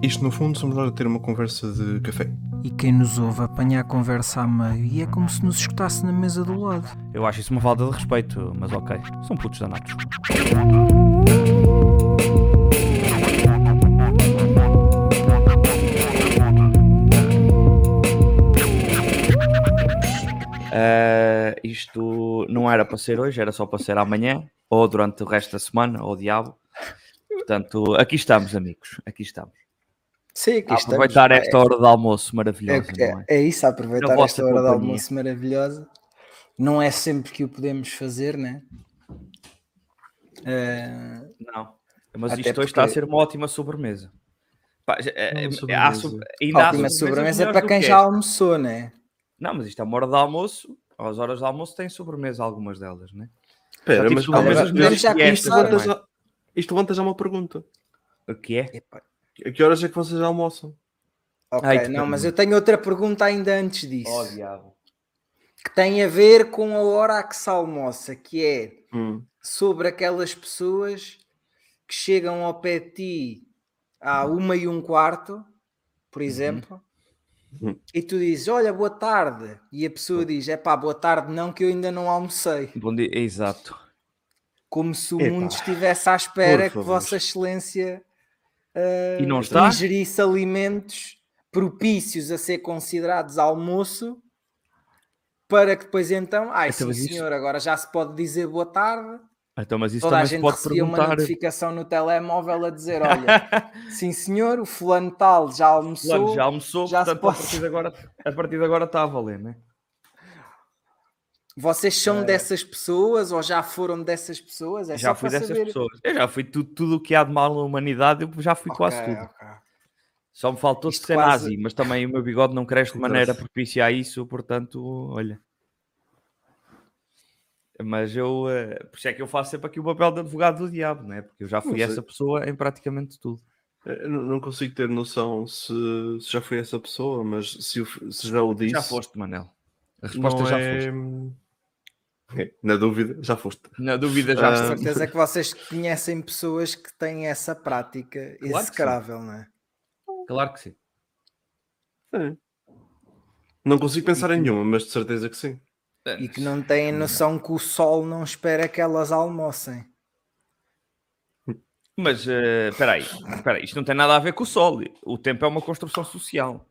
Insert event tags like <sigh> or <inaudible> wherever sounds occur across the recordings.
Isto, no fundo, somos nós a ter uma conversa de café. E quem nos ouve apanha a conversa a meio e é como se nos escutasse na mesa do lado. Eu acho isso uma falta de respeito, mas ok. São putos danados. Uh, isto não era para ser hoje, era só para ser amanhã, ou durante o resto da semana, ou diabo. Portanto, aqui estamos, amigos. Aqui estamos. Sim, aqui a aproveitar estamos. esta é, hora de almoço maravilhosa. É, é, é, isso, aproveitar esta hora companhia. de almoço maravilhosa. Não é sempre que o podemos fazer, né? Uh, não, mas isto porque... hoje está a ser uma ótima sobremesa. Pá, é, é, sobremesa. Há, ótima sobremesa para quem já almoçou, né? Não, mas isto é uma hora de almoço. Às horas de almoço tem sobremesa, algumas delas, né? Espera, mas, mas, mas já isto, levanta já, isto levanta já uma pergunta. O que é? A que horas é que vocês almoçam? Ok, Ai, não, mas eu tenho outra pergunta ainda antes disso. Oh, diabo. Que tem a ver com a hora a que se almoça, que é hum. sobre aquelas pessoas que chegam ao pé de ti à uma e um quarto, por exemplo, uhum. e tu dizes, olha, boa tarde, e a pessoa diz, é pá, boa tarde não, que eu ainda não almocei. Bom dia, exato. Como se o Epa. mundo estivesse à espera que Vossa Excelência uh, e não está? ingerisse alimentos propícios a ser considerados almoço para que depois então, ai então, sim senhor, isso... agora já se pode dizer boa tarde. Então, mas isso Toda a gente pode recebia perguntar... uma notificação no telemóvel a dizer: olha, <laughs> sim senhor, o fulano tal já almoçou. Fulano já almoçou, já portanto, pode... a, partir de agora, a partir de agora está a valer, né? Vocês são é... dessas pessoas ou já foram dessas pessoas? É já fui dessas saber. pessoas. Eu já fui tudo, tudo o que há de mal na humanidade, eu já fui okay, quase tudo. Okay. Só me faltou Isto ser quase... nazi, mas também o meu bigode não cresce de maneira propícia a isso, portanto, olha. Mas eu, uh, por isso é que eu faço sempre aqui o papel de advogado do diabo, né? porque eu já fui essa pessoa em praticamente tudo. Eu não consigo ter noção se, se, já fui essa pessoa, mas se, se já o disse. Já foste, Manel. A resposta já é... foste. <laughs> Na dúvida, já foste. Na dúvida, já foste. Com certeza que vocês conhecem pessoas que têm essa prática claro execrável, não é? Claro que sim. É. Não consigo pensar em nenhuma, mas de certeza que sim. E que não têm noção que o sol não espera que elas almocem. Mas uh, espera aí, espera aí, isto não tem nada a ver com o sol. O tempo é uma construção social.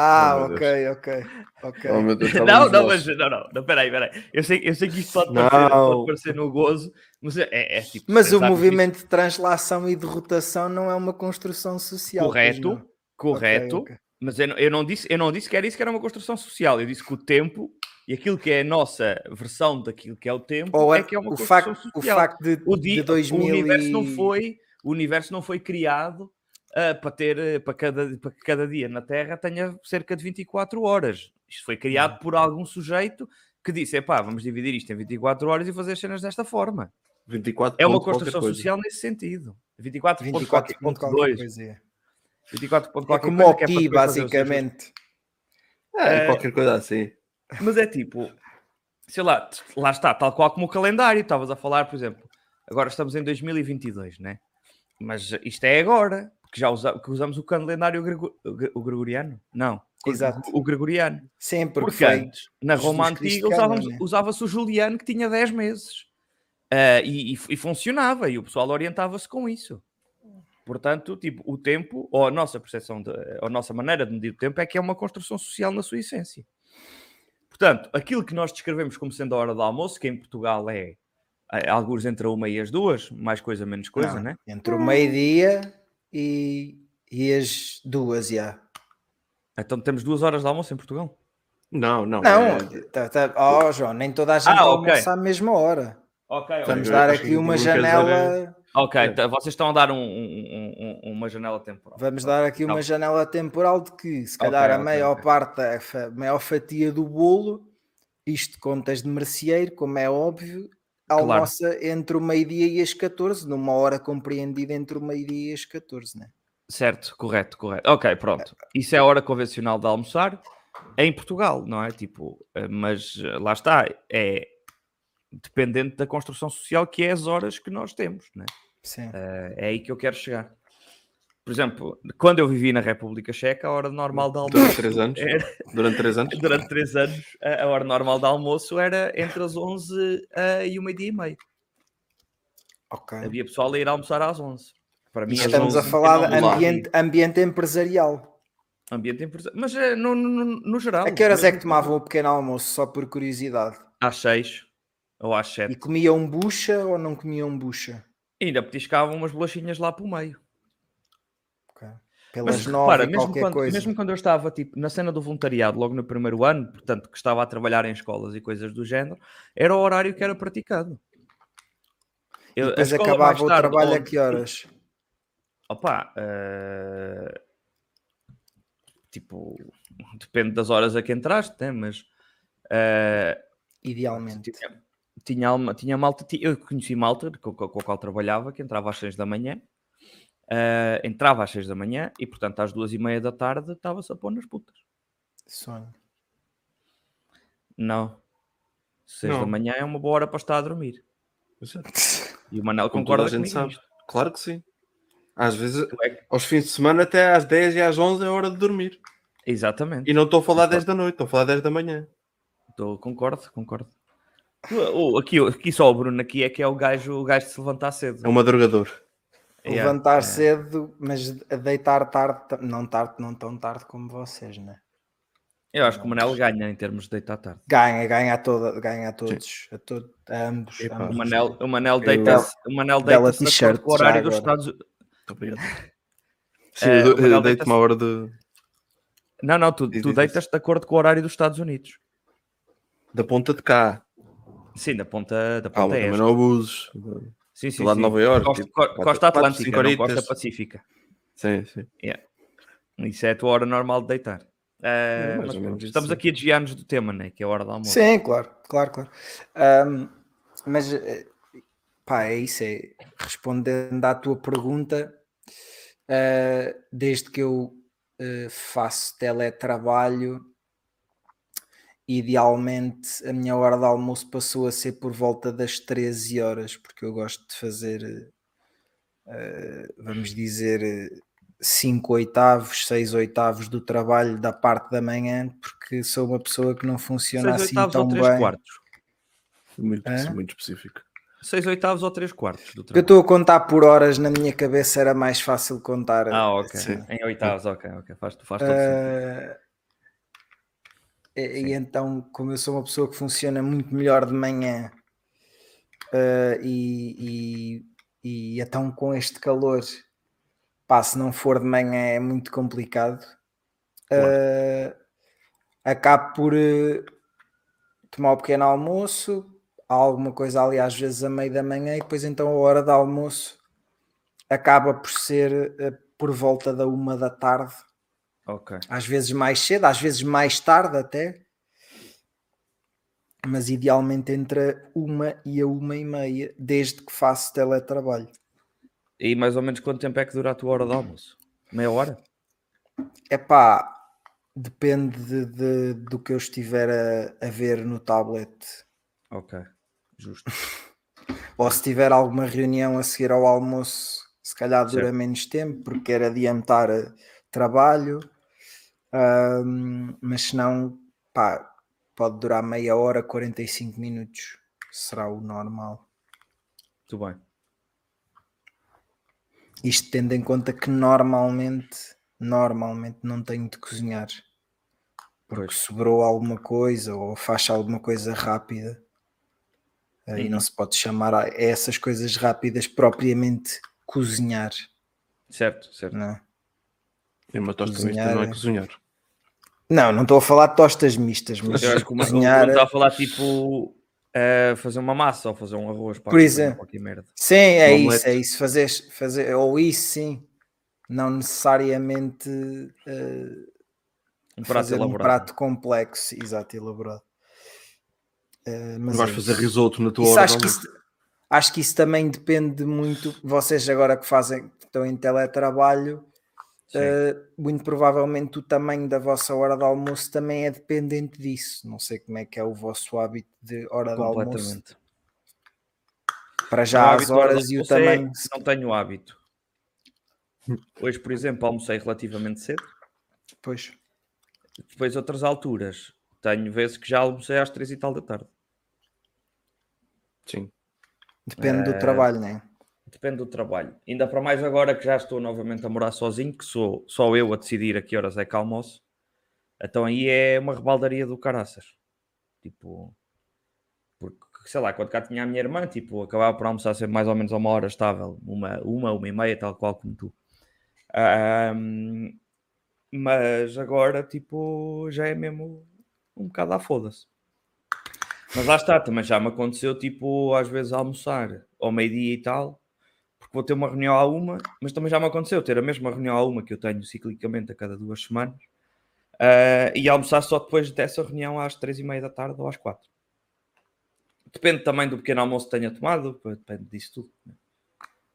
Ah, oh, ok, ok, ok. Oh, Deus, <laughs> não, não, mas não, não, não, peraí, peraí. Eu sei, eu sei que isto pode parecer, pode parecer no gozo, mas é, é tipo. Mas o movimento isto... de translação e de rotação não é uma construção social. Correto, correto. Okay, okay. Mas eu, eu, não disse, eu não disse que era isso que era uma construção social. Eu disse que o tempo e aquilo que é a nossa versão daquilo que é o tempo Ou é que é uma o facto, social. O facto de, o, dia, de 2000 o universo não foi o universo não foi criado uh, para ter uh, para cada para que cada dia na Terra tenha cerca de 24 horas. Isto foi criado hum. por algum sujeito que disse: pá, vamos dividir isto em 24 horas e fazer as cenas desta forma. 24 é uma construção social nesse sentido. 24.2. 24. 24. É como o pi, é basicamente. É, qualquer coisa assim. Mas é tipo, sei lá, lá está, tal qual como o calendário. Estavas a falar, por exemplo, agora estamos em 2022, né? Mas isto é agora, porque já usa, que usamos o calendário grego, o gregoriano? Não. Exato. O, gregoriano. Sempre. Porque antes, na Roma Antiga, né? usava-se o juliano que tinha 10 meses. Uh, e, e, e, funcionava, e o pessoal orientava-se com isso. Portanto, tipo, o tempo, ou a nossa percepção, de, ou a nossa maneira de medir o tempo, é que é uma construção social na sua essência. Portanto, aquilo que nós descrevemos como sendo a hora do almoço, que em Portugal é, é alguns entre a uma e as duas, mais coisa, menos coisa, não, né? Entre o meio-dia e, e as duas, já. Então temos duas horas de almoço em Portugal? Não, não. Não, é... tá, tá... oh João, nem toda a gente ah, okay. almoça à mesma hora. Ok, Vamos dar aqui uma janela. Ok, então vocês estão a dar um, um, um, uma janela temporal. Vamos dar aqui uma janela temporal de que, se calhar, okay, a maior okay. parte, a maior fatia do bolo, isto contas de merceeiro, como é óbvio, almoça claro. entre o meio-dia e as 14, numa hora compreendida entre o meio-dia e as 14, né? Certo, correto, correto. Ok, pronto. Isso é a hora convencional de almoçar em Portugal, não é? Tipo, eh, mas eh, lá está, é dependente da construção social que é as horas que nós temos, né? Sim. É aí que eu quero chegar. Por exemplo, quando eu vivi na República Checa, a hora normal de almoço. Durante três anos? Era... Durante três anos? <laughs> Durante três anos, a hora normal de almoço era entre as 11 uh, e o meio-dia e meio. Ok. Havia pessoal a ir almoçar às 11. Para mim, Estamos a falar de ambiente, ambiente empresarial. Ambiente empresarial. Mas uh, no, no, no, geral. A que horas é que tomavam o pequeno almoço, só por curiosidade? Às 6 ou às 7. E comiam bucha ou não comiam bucha? E ainda petiscavam umas bolachinhas lá para o meio. Pelas Mas, nove, repara, mesmo quando, coisa. mesmo quando eu estava tipo, na cena do voluntariado, logo no primeiro ano, portanto, que estava a trabalhar em escolas e coisas do género, era o horário que era praticado. Eu, e depois acabava o trabalho onde... a que horas? Opa, uh... tipo, depende das horas a que entraste, né? mas uh... idealmente tinha, tinha, tinha malta, eu conheci malta com, com, com a qual trabalhava que entrava às seis da manhã Uh, entrava às 6 da manhã e, portanto, às duas e meia da tarde estava-se a pôr nas putas. Sonho. Não. 6 da manhã é uma boa hora para estar a dormir. <laughs> E o Manel concorda a gente sabe. Claro que sim. Às vezes, é... aos fins de semana, até às 10 e às 11 é hora de dormir. Exatamente. E não estou a falar concordo. 10 da noite, estou a falar 10 da manhã. Estou, concordo, concordo. aqui, aqui só o Bruno aqui é que é o gajo, o gajo de se levantar cedo. É um madrugador. Levantar cedo, mas a deitar tarde, não tarde, não tão tarde como vocês, né? Eu acho que o Manel ganha em termos de deitar tarde. Ganha, ganha a, toda, ganha a todos, a, to, a ambos, ambos. O Manel, o Manel deita-se Manel deita com o horário dos Estados Unidos. <laughs> Sim, eu, eu deito uma hora de. Não, não, tu, tu deitas de acordo com o horário dos Estados Unidos. Da ponta de cá. Sim, da ponta, da ponta ah, também não abusos. Sim, sim. Lá de Nova York. Costa, tipo, costa Atlântica, quatro, não Costa Pacífica. Sim, sim. Yeah. Isso é a tua hora normal de deitar. Uh, mas, mas, estamos aqui a desviar-nos do tema, né? que é a hora da almoço. Sim, claro, claro, claro. Um, mas eh, pá, é isso. É, respondendo à tua pergunta, uh, desde que eu uh, faço teletrabalho, idealmente a minha hora de almoço passou a ser por volta das 13 horas, porque eu gosto de fazer, uh, vamos dizer, 5 oitavos, 6 oitavos do trabalho da parte da manhã, porque sou uma pessoa que não funciona assim tão ou 3 bem. Quartos. Muito, muito específico. 6 oitavos ou 3 quartos do trabalho. Eu estou a contar por horas, na minha cabeça era mais fácil contar. Ah, ok. Assim. Em oitavos, ok, ok. Faz, faz todo uh, sentido. E, e, então, como eu sou uma pessoa que funciona muito melhor de manhã uh, e, e, e, então com este calor, pá, se não for de manhã é muito complicado. Claro. Uh, acabo por uh, tomar o um pequeno almoço, alguma coisa ali às vezes a meio da manhã e depois então a hora de almoço acaba por ser por volta da uma da tarde Okay. Às vezes mais cedo, às vezes mais tarde até. Mas idealmente entre uma e a uma e meia, desde que faço teletrabalho. E mais ou menos quanto tempo é que dura a tua hora de almoço? Meia hora? É pá, depende de, de, do que eu estiver a, a ver no tablet. Ok, justo. <laughs> Ou se tiver alguma reunião a seguir ao almoço, se calhar dura certo. menos tempo, porque quero adiantar trabalho. Um, mas se não, pá, pode durar meia hora, 45 minutos. Será o normal. Muito bem. Isto tendo em conta que normalmente, normalmente não tenho de cozinhar. Porque pois. sobrou alguma coisa ou faz alguma coisa rápida. E não se pode chamar a essas coisas rápidas propriamente cozinhar. Certo, certo. Não é? Uma tosta cozinhar... mista não é cozinhar. Não, não estou a falar de tostas mistas, mas eu acho que cozinhar... Estou a falar tipo uh, fazer uma massa ou fazer um arroz para Por exemplo, merda. Sim, é um isso, é isso. Fazer, fazer, ou isso sim. Não necessariamente uh, um prato fazer elaborado. um prato complexo, exato, elaborado. Uh, mas vais é fazer risoto na tua isso, hora. Acho que, isso, acho que isso também depende muito. Vocês agora que fazem, que estão em teletrabalho, Uh, muito provavelmente o tamanho da vossa hora de almoço também é dependente disso. Não sei como é que é o vosso hábito de hora de almoço. Para já as horas e o é tamanho. É, não tenho hábito. Hoje, por exemplo, almocei relativamente cedo. Pois. Depois, outras alturas, tenho vezes que já almocei às três e tal da tarde. Sim. Depende do trabalho, não é? Depende do trabalho. Ainda para mais agora que já estou novamente a morar sozinho, que sou só eu a decidir a que horas é que almoço. Então aí é uma rebaldaria do caraças. Tipo, porque sei lá, quando cá tinha a minha irmã, tipo, acabava por almoçar sempre mais ou menos a uma hora estável, uma, uma, uma e meia, tal qual como tu. Um, mas agora, tipo, já é mesmo um bocado à foda-se. Mas lá está, também já me aconteceu, tipo, às vezes almoçar ao meio-dia e tal, porque vou ter uma reunião à uma, mas também já me aconteceu ter a mesma reunião à uma que eu tenho ciclicamente a cada duas semanas uh, e almoçar só depois dessa reunião às três e meia da tarde ou às quatro. Depende também do pequeno almoço que tenha tomado, depende disso tudo. Né?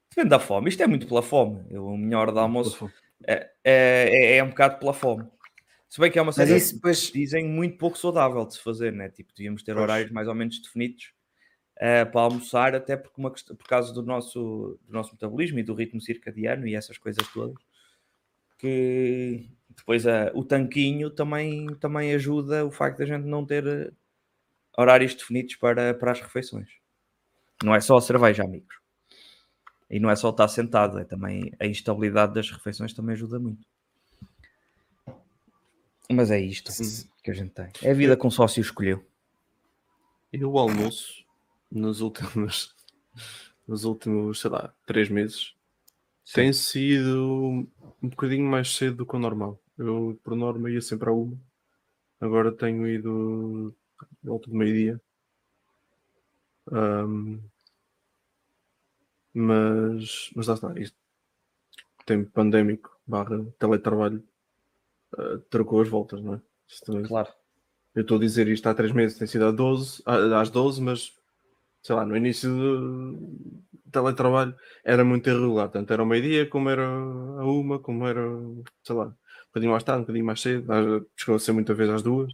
Depende da fome. Isto é muito pela fome. Eu, a minha hora de almoço é, é, é, é, um bocado pela fome. Se bem que é uma isso, depois... dizem muito pouco saudável de se fazer, né? Tipo, devíamos ter pois. horários mais ou menos definidos uh, para almoçar, até porque uma, por causa do nosso, do nosso metabolismo e do ritmo circadiano e essas coisas todas. Que depois uh, o tanquinho também, também ajuda o facto de a gente não ter eh, horários definidos para, para as refeições. Não é só a cerveja, amigos. E não é só estar sentado, é também a instabilidade das refeições também ajuda muito. Mas é isto que a gente tem. É a vida com sócio escolheu. E o almoço nos últimos, <laughs> nos últimos, sei lá, três meses Sim. tem sido um bocadinho mais cedo do que o normal. Eu, por norma, ia sempre a uma. Agora tenho ido volta do meio-dia. Um, mas, mas lá está, isto tempo pandémico barra teletrabalho uh, trocou as voltas, não é? Claro. Eu estou a dizer isto há três meses, tem sido às 12, às 12, mas sei lá, no início do teletrabalho era muito irregular, tanto era o meio-dia, como era a uma, como era, sei lá, um bocadinho mais tarde, um bocadinho mais cedo, chegou a ser muita vez às duas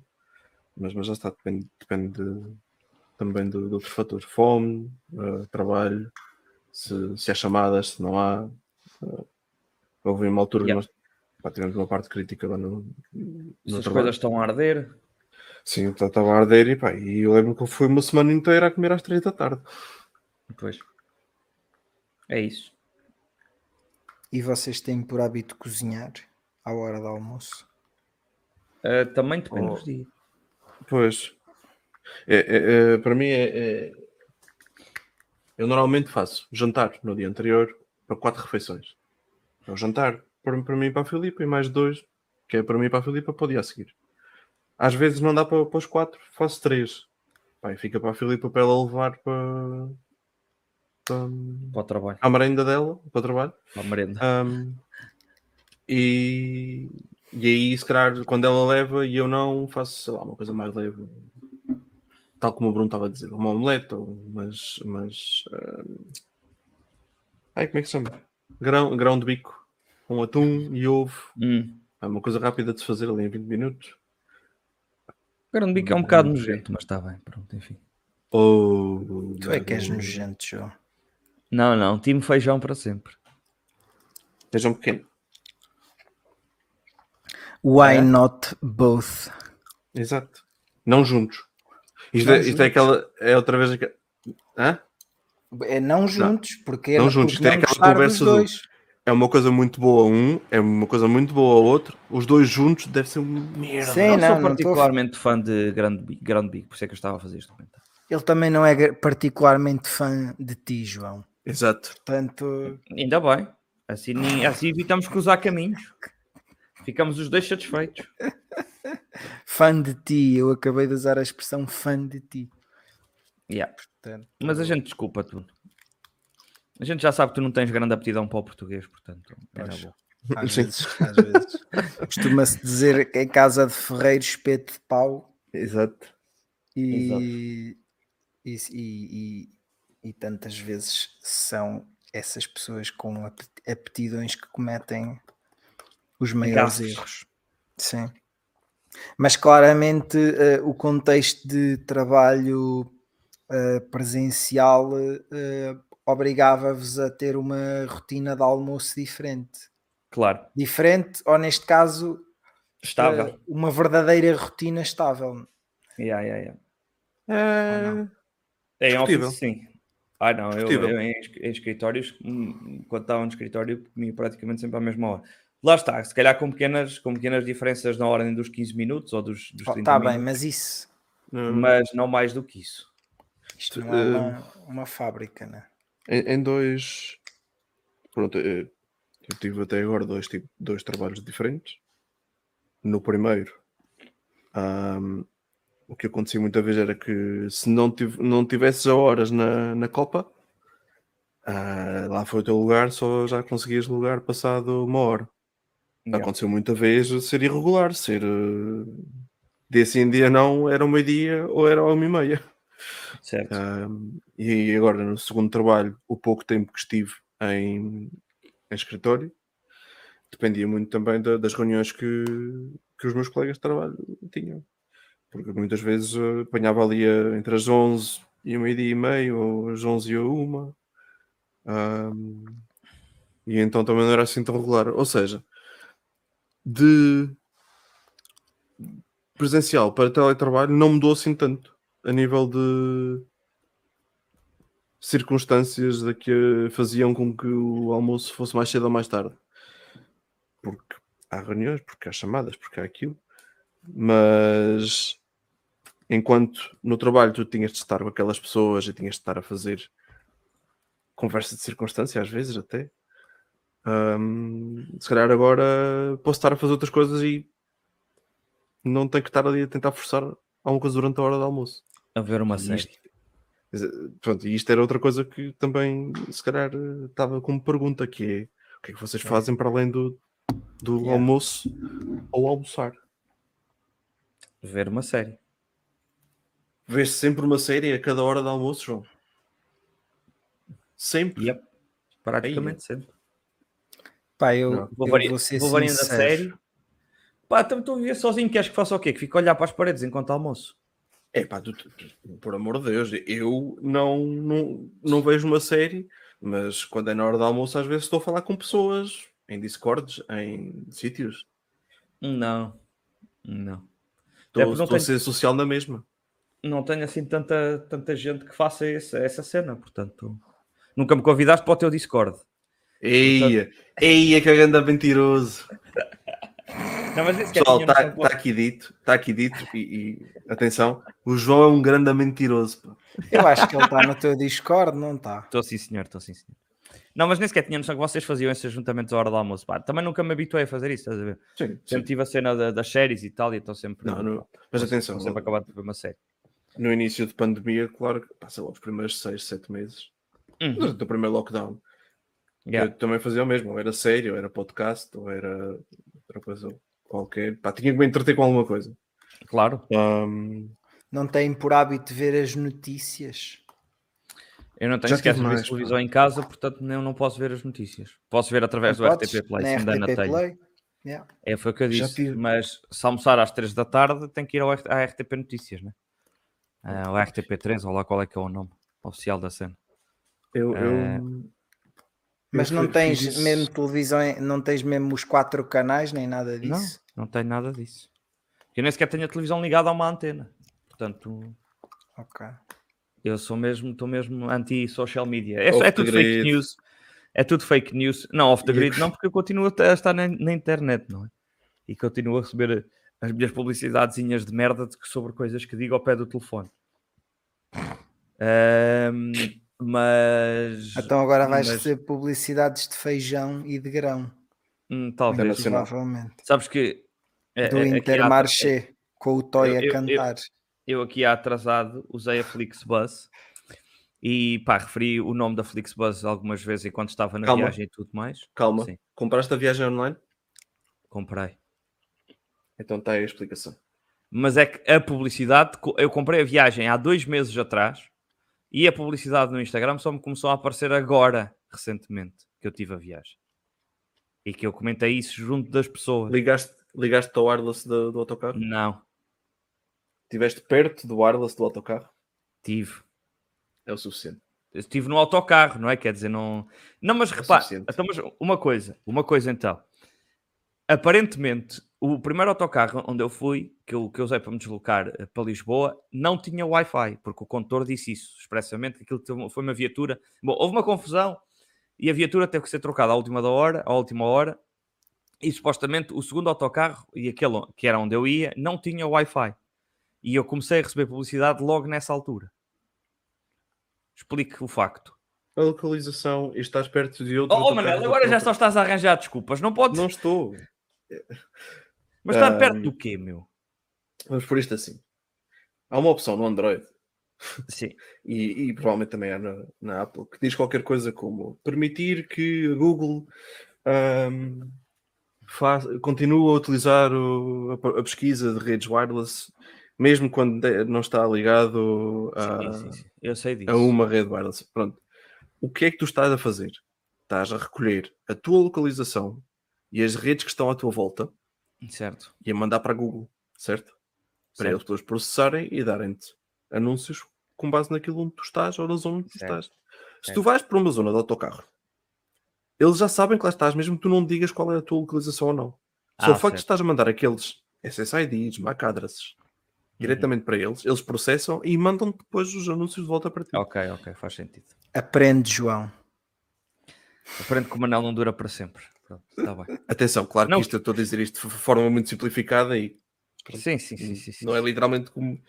mas, mas já está, depende, depende de, também de, de, outros fatores. Fome, uh, trabalho, se, se há chamadas, se não há. Uh, houve uma altura yeah. nós pá, tivemos uma parte crítica lá no. no se as coisas estão a arder. Sim, estava a arder e, pá, e eu lembro que eu fui uma semana inteira a comer às três da tarde. Pois. É isso. E vocês têm por hábito cozinhar à hora do almoço? Uh, também depende oh. dos dias. Pois. É, é, é, para mim é, é, Eu normalmente faço jantar no dia anterior para quatro refeições. É o jantar para, para mim e para a Filipe e mais dois, que é para mim e para a Filipe para o dia a seguir. Às vezes não dá para, para os quatro, faço três. Pai, fica para a Filipe para ela levar para, para, para o trabalho. A merenda dela, para o trabalho. Para a merenda. Um, e, e aí, se calhar, quando ela leva e eu não, faço, sei lá, uma coisa mais leve. Tal como o Bruno estava a dizer, uma omelete, mas. mas uh... Ai, como é que se chama? Grão, grão de bico, com atum e ovo. Hum. É uma coisa rápida de se fazer ali em 20 minutos. Grão de bico é um bocado nojento, mas está bem, pronto, enfim. Oh, tu é que és nojento, João. Não, não, time feijão para sempre. Feijão pequeno. Why é? not both? Exato. Não juntos. Isto, não é, juntos. isto é aquela. É outra vez. Hã? É não juntos, não. porque não juntos. Isto é aquela conversa do. É uma coisa muito boa um, é uma coisa muito boa outro. Os dois juntos deve ser uma merda. Sim, não, não sou particularmente tô... fã de Grande Big, Grande Big, por isso é que eu estava a fazer este comentário. Ele também não é particularmente fã de ti, João. Exato. Portanto... Ainda bem. Assim, assim evitamos cruzar caminhos. Ficamos os dois satisfeitos. <laughs> fã de ti, eu acabei de usar a expressão fã de ti. Yeah. Portanto, Mas a gente desculpa tudo. A gente já sabe que tu não tens grande aptidão para o português, portanto, era bom. Às vezes, às vezes. <laughs> Costuma-se dizer que em casa de ferreiro espeto de pau. Exato. E, Exato. E, e, e, e, tantas vezes são essas pessoas com aptidões que cometem os maiores erros. Sim. Mas claramente uh, o contexto de trabalho uh, presencial uh, obrigava-vos a ter uma rotina de almoço diferente. Claro. Diferente, ou neste caso, estável. Uma verdadeira rotina estável. Yeah, yeah, yeah. É, é office, sim. Ah, não, eu, eu em, em, escritórios, hum, quando estava no escritório, comia praticamente sempre à mesma hora. Lá está, se calhar com pequenas, com pequenas diferenças na ordem dos 15 minutos ou dos, dos 30 Está minutos. bem, mas isso. Mas não mais do que isso. Isto não é uma, uma fábrica, né? Em, em dois. Pronto, eu tive até agora dois, tipo, dois trabalhos diferentes. No primeiro, um, o que acontecia muita vez era que se não, tiv não tivesses a horas na, na Copa, uh, lá foi o teu lugar, só já conseguias lugar passado uma hora. Yeah. Aconteceu muita vez ser irregular, ser uh, dia sim, dia não, era uma dia ou era uma e meia. Certo. Um, e agora no segundo trabalho, o pouco tempo que estive em, em escritório, dependia muito também da, das reuniões que, que os meus colegas de trabalho tinham porque muitas vezes uh, apanhava ali uh, entre as 11 e o meio-dia e meio, ou as 11 e a 1. Um, e então também não era assim tão regular. Ou seja, de presencial para teletrabalho não mudou assim tanto a nível de circunstâncias da que faziam com que o almoço fosse mais cedo ou mais tarde. Porque há reuniões, porque há chamadas, porque há aquilo. Mas enquanto no trabalho tu tinhas de estar com aquelas pessoas e tinhas de estar a fazer conversa de circunstância, às vezes até. Um, se calhar agora posso estar a fazer outras coisas e não tenho que estar ali a tentar forçar alguma coisa durante a hora do almoço. A ver uma série. Isto, pronto, e isto era outra coisa que também se calhar estava como pergunta, que é o que é que vocês fazem para além do, do yeah. almoço ou almoçar? Ver uma série. Vês sempre uma série a cada hora de almoço, João? Sempre? Yep. Praticamente Aí. sempre. Pá, eu, vou, vari... vou, vou variando a série. Pá, então estou a viver sozinho, queres que faça o quê? Que fico a olhar para as paredes enquanto almoço? É pá, tu, tu, tu, por amor de Deus, eu não, não, não vejo uma série, mas quando é na hora do almoço, às vezes estou a falar com pessoas em Discords, em sítios. Não, não. Estou, estou a ser social na mesma não tenho assim tanta, tanta gente que faça esse, essa cena, portanto, nunca me convidaste para o teu Discord. Eia, portanto... eia que grande mentiroso. Não, mas Pessoal, está tá aqui dito, está aqui dito, e, e, atenção, o João é um grande mentiroso. Pô. Eu acho que ele está no teu Discord, não está? Estou sim, senhor, estou sim, senhor. Não, mas nem sequer tinha noção que vocês faziam esses juntamentos à hora do almoço. Pá. Também nunca me habituei a fazer isso, estás a ver? Sim, sempre sim. tive a cena da, das séries e tal, e então sempre. Não, não. Mas atenção, sempre acabado de ver uma série no início de pandemia, claro que passa lá os primeiros 6, 7 meses uhum. do primeiro lockdown. Yeah. Eu também fazia o mesmo, ou era sério, ou era podcast, ou era outra coisa qualquer. Pá, tinha que me entreter com alguma coisa. Claro. Um... Não tem por hábito ver as notícias? Eu não tenho sequer mais, televisão pá. em casa, portanto eu não posso ver as notícias. Posso ver através não do podes, RTP Play, se me na telha. Yeah. É, foi o que eu disse. Mas se almoçar às 3 da tarde, tem que ir ao, à RTP Notícias, né? Uh, o RTP3, ou lá qual é que é o nome oficial da cena. Eu, eu... Mas não tens isso. mesmo televisão, não tens mesmo os quatro canais, nem nada disso? Não, não tenho nada disso. Eu nem sequer tenho a televisão ligada a uma antena. Portanto, ok. Eu sou mesmo, estou mesmo anti-social media. É, é tudo fake news. É tudo fake news. Não, off the grid não, porque eu continuo a estar na, na internet, não é? E continuo a receber as minhas publicidadezinhas de merda sobre coisas que digo ao pé do telefone. Um, <laughs> mas. Então agora vais mas... receber publicidades de feijão e de grão. Hum, talvez. Provavelmente. Sabes que. É, do é, Intermarché, há... com o Toy eu, a cantar. Eu, eu, aqui atrasado usei a Flixbus e pá, referi o nome da Flixbus algumas vezes enquanto estava na Calma. viagem e tudo mais. Calma. Sim. Compraste a viagem online? Comprei. Então está aí a explicação. Mas é que a publicidade, eu comprei a viagem há dois meses atrás e a publicidade no Instagram só me começou a aparecer agora, recentemente, que eu tive a viagem. E que eu comentei isso junto das pessoas. Ligaste, ligaste ao wireless do, do autocarro? Não. Estiveste perto do wireless do autocarro? Tive. É o suficiente. Eu estive no autocarro, não é? Quer dizer, não. Não, mas é repare, então, uma coisa, uma coisa então. aparentemente, o primeiro autocarro onde eu fui, que eu, que eu usei para me deslocar eh, para Lisboa, não tinha Wi-Fi, porque o condutor disse isso expressamente, que aquilo foi uma viatura. Bom, houve uma confusão e a viatura teve que ser trocada à última da hora, à última hora, e supostamente o segundo autocarro, e aquele que era onde eu ia, não tinha Wi-Fi. E eu comecei a receber publicidade logo nessa altura. Explique o facto. A localização e estás perto de outro. Oh, oh Manel, agora já só estás a arranjar desculpas. Não podes. Não estou. Mas está um, perto do quê, meu? Vamos por isto assim. Há uma opção no Android. Sim. <laughs> e, e provavelmente também há na, na, Apple que diz qualquer coisa como permitir que a Google um, faz, continue a utilizar o, a, a, pesquisa de redes wireless mesmo quando não está ligado a, sim, sim, sim. a uma rede wireless. Pronto. O que é que tu estás a fazer? Estás a recolher a tua localização e as redes que estão à tua volta certo. e a mandar para a Google, certo? Para certo. eles depois processarem e darem-te anúncios com base naquilo onde tu estás ou na zona onde tu certo. estás. Se tu vais para uma zona de autocarro, eles já sabem que lá estás, mesmo que tu não digas qual é a tua localização ou não. Só ah, o facto de estás a mandar aqueles SSIDs, MAC addresses, diretamente para eles, eles processam e mandam depois os anúncios de volta para ti. Ok, ok, faz sentido. Aprende, João. Aprende que o Manel não dura para sempre. Tá bem. Atenção, claro não. que isto, eu estou a dizer isto de forma muito simplificada e sim, sim, sim, sim, sim. não é literalmente como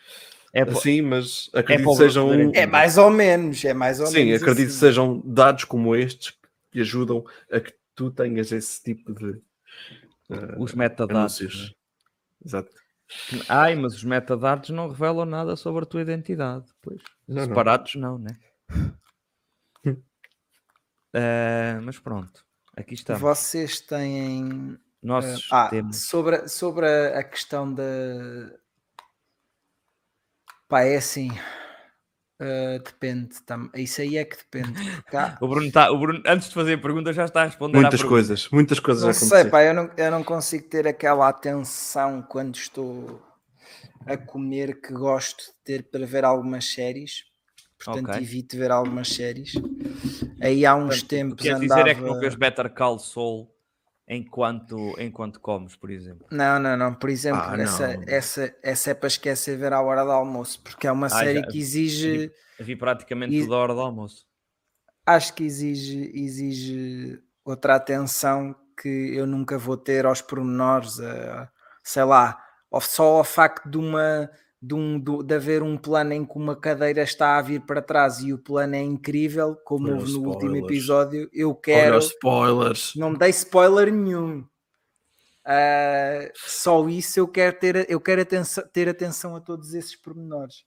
é assim, mas acredito é que sejam. É mais ou menos, é mais ou sim, menos. Sim, acredito assim. que sejam dados como estes que ajudam a que tu tenhas esse tipo de. Uh, Os metadados. Né? Exato. Ai, mas os metadados não revelam nada sobre a tua identidade. Pois. Não, Separados não, não né? uh, <laughs> mas pronto, aqui está. Vocês têm. Nossos uh, ah, sobre, sobre a, a questão da. Pá, é assim. Uh, depende, tam... isso aí é que depende. Há... <laughs> o, Bruno tá, o Bruno, antes de fazer a pergunta, já está a responder. Muitas coisas, muitas coisas não sei, pá, eu não, eu não consigo ter aquela atenção quando estou a comer que gosto de ter para ver algumas séries. Portanto, okay. evito ver algumas séries. Aí há uns Portanto, tempos. Andava... dizer é que não vês Better Call Saul enquanto, enquanto comes, por exemplo. Não, não, não. Por exemplo, ah, essa, não. Essa, essa é para esquecer ver à hora do almoço, porque é uma ah, série já, que exige. Vi, vi praticamente e... toda a hora do almoço. Acho que exige, exige outra atenção que eu nunca vou ter aos pormenores, uh, sei lá, só ao facto de uma de, um, de, de, haver um plano em que uma cadeira está a vir para trás e o plano é incrível, como Olha houve no spoilers. último episódio, eu quero. Olha spoilers. Não me dei spoiler nenhum. Uh, só isso eu quero ter, eu quero atenção, ter atenção a todos esses pormenores.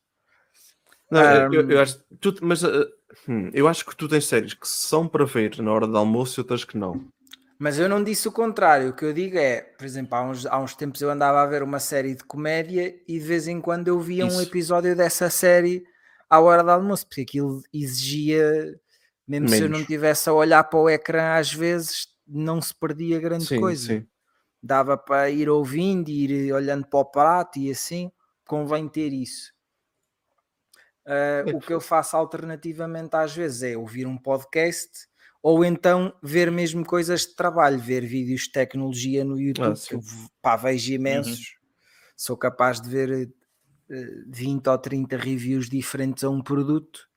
Não, um, eu, eu, acho, tu, mas uh, hum, eu acho que tu tens séries que são para ver na hora do almoço e outras que não. Mas eu não disse o contrário. O que eu digo é, por exemplo, há uns, há uns tempos eu andava a ver uma série de comédia e de vez em quando eu via Isso. um episódio dessa série à hora do almoço, porque aquilo exigia, mesmo Menos. se eu não tivesse a olhar para o ecrã às vezes, não se perdia grande sim, coisa. Sim. Dava para ir ouvindo, ir olhando para o prato e assim, convém ter isso. Uh, o que eu faço alternativamente às vezes é ouvir um podcast ou então ver mesmo coisas de trabalho, ver vídeos de tecnologia no YouTube, ah, que eu pá, vejo uhum. imensos, uhum. sou capaz de ver uh, eh, 20 ou 30 reviews diferentes a um produto,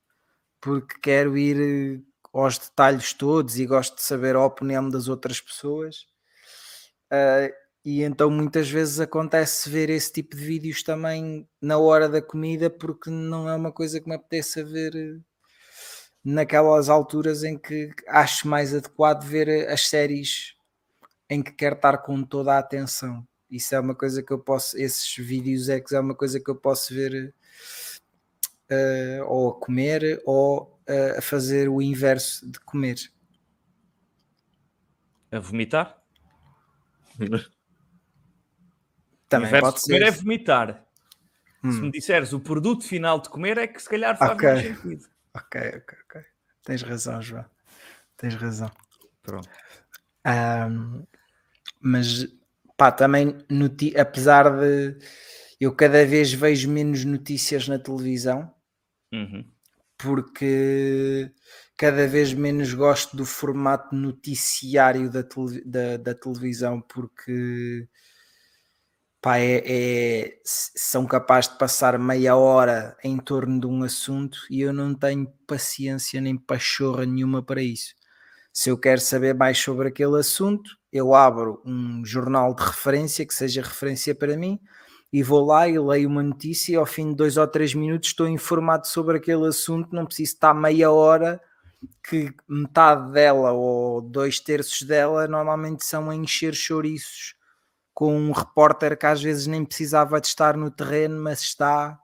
porque quero ir uh, aos detalhes todos e gosto de saber a opinião das outras pessoas. Uh, e então muitas vezes acontece ver esse tipo de vídeos também na hora da comida, porque não é uma coisa que me apeteça ver naquelas alturas em que acho mais adequado ver as séries em que quero estar com toda a atenção. Isso é uma coisa que eu posso, esses vídeos é que é uma coisa que eu posso ver uh, ou a comer ou uh, a fazer o inverso de comer. A vomitar? <laughs> Também o pode de comer ser. é vomitar. Hum. Se me disseres o produto final de comer é que se calhar faz okay. mais sentido. Ok, ok, ok. Tens razão, João. Tens razão. Pronto. Um, mas pá, também apesar de eu cada vez vejo menos notícias na televisão, uhum. porque cada vez menos gosto do formato noticiário da, tele, da, da televisão, porque pá, é, é, são capazes de passar meia hora em torno de um assunto e eu não tenho paciência nem pachorra nenhuma para isso. Se eu quero saber mais sobre aquele assunto, eu abro um jornal de referência que seja referência para mim e vou lá e leio uma notícia e ao fim de dois ou três minutos estou informado sobre aquele assunto, não preciso estar meia hora que metade dela ou dois terços dela normalmente são a encher chouriços com um repórter que às vezes nem precisava de estar no terreno, mas está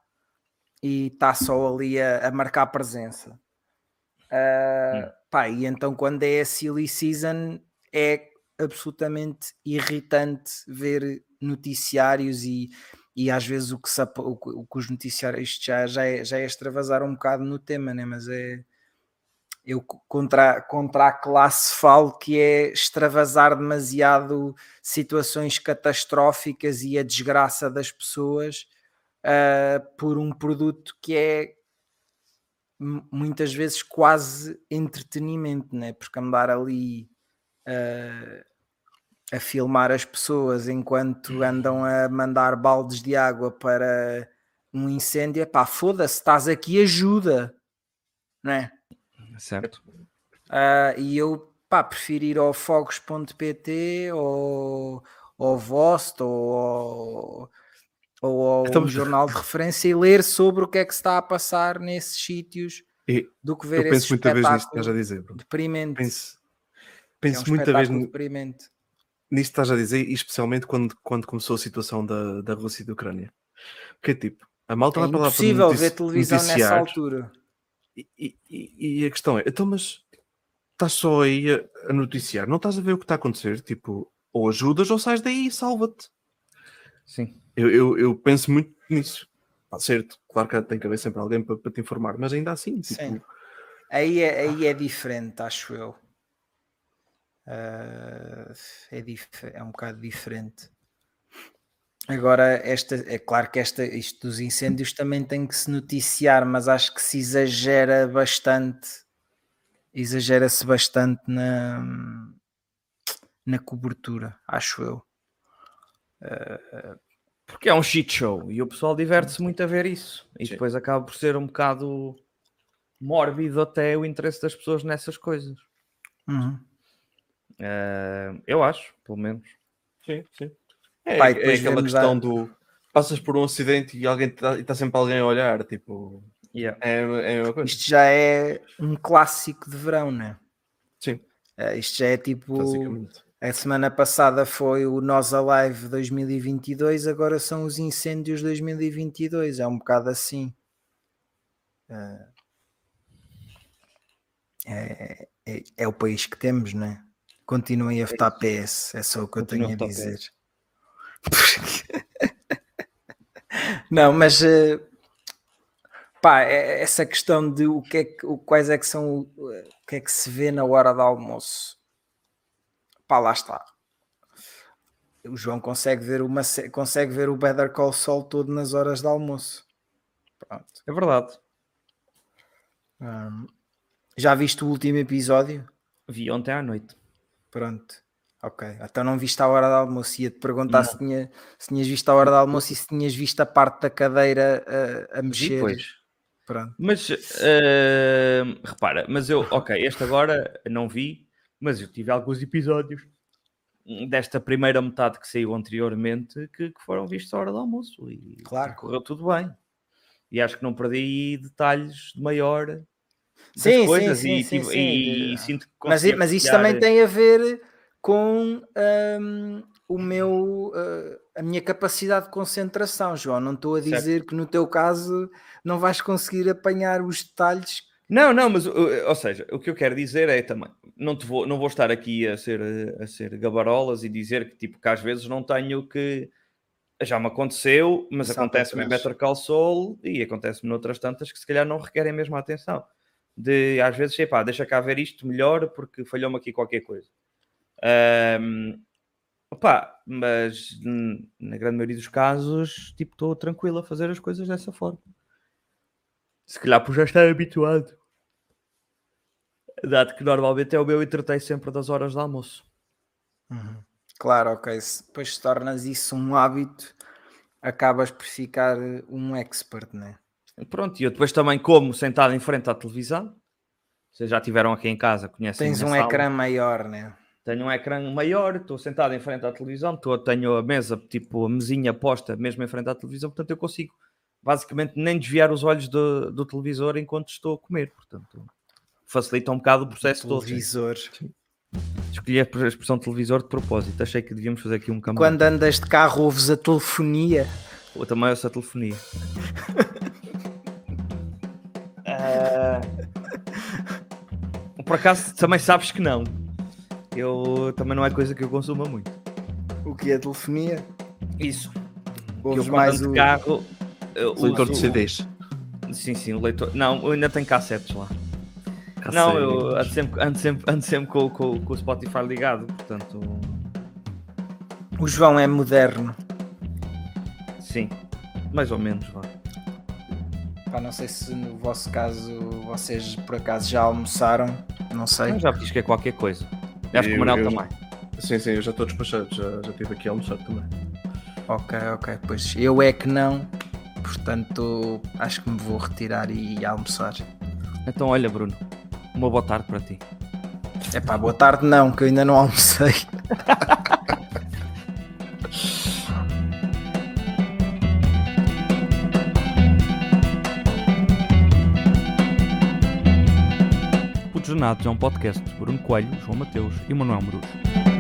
e está só ali a, a marcar presença. Uh, pá, e então quando é a silly season é absolutamente irritante ver noticiários e, e às vezes o que, se, o, o que os noticiários isto já, já, é, já é extravasar um bocado no tema, né? mas é eu contra, contra a classe falo que é extravasar demasiado situações catastróficas e a desgraça das pessoas uh, por um produto que é muitas vezes quase entretenimento, né? porque andar ali uh, a filmar as pessoas enquanto andam a mandar baldes de água para um incêndio, pá, foda-se, estás aqui, ajuda, não é? Certo. Uh, e eu pá, prefiro ir ao fogos.pt ou ao Vost ou, ou ao então, jornal de referência e ler sobre o que é que se está a passar nesses sítios e do que ver eu penso muita vez nisto que estás a dizer. Bro. Deprimente. Penso, penso é um muita vez deprimente. nisto que estás a dizer, especialmente quando, quando começou a situação da, da Rússia e da Ucrânia. Que é tipo, a malta é vai para lá para ver televisão nessa altura. E, e, e, a questão é, então, mas estás só aí a, a, noticiar, não estás a ver o que está a acontecer? Tipo, ou ajudas ou sais daí e salva-te. Sim. Eu, eu, eu, penso muito nisso. Está certo, claro que tem que haver sempre alguém para, para te informar, mas ainda assim. Tipo... Sim. Aí é, aí é diferente, acho eu. Uh, é, dif é um bocado diferente. Agora, esta, é claro que esta, isto dos incêndios também tem que se noticiar, mas acho que se exagera bastante, exagera-se bastante na, na cobertura, acho eu. Uh, porque é um shit show e o pessoal diverte-se muito a ver isso e Sim. depois acaba por ser um bocado mórbido até o interesse das pessoas nessas coisas. Uhum. Uh, eu acho, pelo menos. Sim, sim. É, Pai, é aquela questão a... do passas por um acidente e alguém está tá sempre alguém a olhar, tipo. Yeah. É, é uma coisa. Isto já é um clássico de verão, né? Sim. É, isto já é tipo. A semana passada foi o Nós Alive 2022, agora são os incêndios 2022. É um bocado assim. É, é, é, é o país que temos, né? Continuem a votar PS, é só o que eu tenho a dizer. PS. <laughs> Não, mas uh, pá, é, essa questão de o que é que, quais é que são o, que é que se vê na hora do almoço, pá, lá está. O João consegue ver uma consegue ver o Better Call Saul todo nas horas de almoço. Pronto. É verdade. Já viste o último episódio? Vi ontem à noite. Pronto. Ok, então não viste a hora do almoço. Ia-te perguntar se, tinha, se tinhas visto a hora do almoço e se tinhas visto a parte da cadeira a, a mexer. Depois. Pronto. Mas uh, repara, mas eu, ok, este agora não vi, mas eu tive alguns episódios desta primeira metade que saiu anteriormente que, que foram vistos à hora do almoço e, claro. correu tudo bem. E acho que não perdi detalhes de maior sim, coisas sim, sim, e, sim, sim. e, e sinto que mas, mas isso também tem a ver com um, o meu, uh, a minha capacidade de concentração, João. Não estou a dizer certo. que no teu caso não vais conseguir apanhar os detalhes. Não, não, mas ou seja, o que eu quero dizer é também, não, te vou, não vou estar aqui a ser, a ser gabarolas e dizer que tipo que às vezes não tenho que já me aconteceu, mas acontece-me em Better Call Saul e acontece-me noutras tantas que se calhar não requerem mesmo a atenção. De às vezes, epá, deixa cá ver isto melhor porque falhou-me aqui qualquer coisa. Um, opa, mas na grande maioria dos casos, tipo, estou tranquilo a fazer as coisas dessa forma. Se calhar por já estar habituado. Dado que normalmente é o meu entretém sempre das horas de almoço. Uhum. Claro, ok. Se depois tornas isso um hábito, acabas por ficar um expert, né? Pronto, e eu depois também como sentado em frente à televisão. Vocês já tiveram aqui em casa, conhecem Tens um sala. ecrã maior, né? Tenho um ecrã maior, estou sentado em frente à televisão, estou, tenho a mesa, tipo a mesinha posta mesmo em frente à televisão, portanto eu consigo basicamente nem desviar os olhos do, do televisor enquanto estou a comer, portanto facilita um bocado o processo todo. Televisor. Escolhi a expressão televisor de propósito, achei que devíamos fazer aqui um caminho. Quando andas de carro ouves a telefonia. Ou também ouço a telefonia. uh... <laughs> Por acaso também sabes que não eu também não é coisa que eu consuma muito. O que é telefonia? Isso. Ouves mais o carro. O leitor de CDs. Sim, sim, o leitor. Não, eu ainda tenho cassetes lá. Cassetes. Não, eu ando sempre, ando sempre, ando sempre com, com, com o Spotify ligado, portanto. O João é moderno. Sim, mais ou menos, vá. Pá, não sei se no vosso caso vocês por acaso já almoçaram, não sei. Eu já fiz que é qualquer coisa. Acho que o Manel também. Sim, sim, eu já estou despachado, já, já estive aqui a almoçar também. Ok, ok, pois eu é que não, portanto acho que me vou retirar e almoçar. Então olha, Bruno, uma boa tarde para ti. É pá, boa tarde não, que eu ainda não almocei. <laughs> Jornados é um podcast de Bruno Coelho, João Mateus e Manuel Morujo.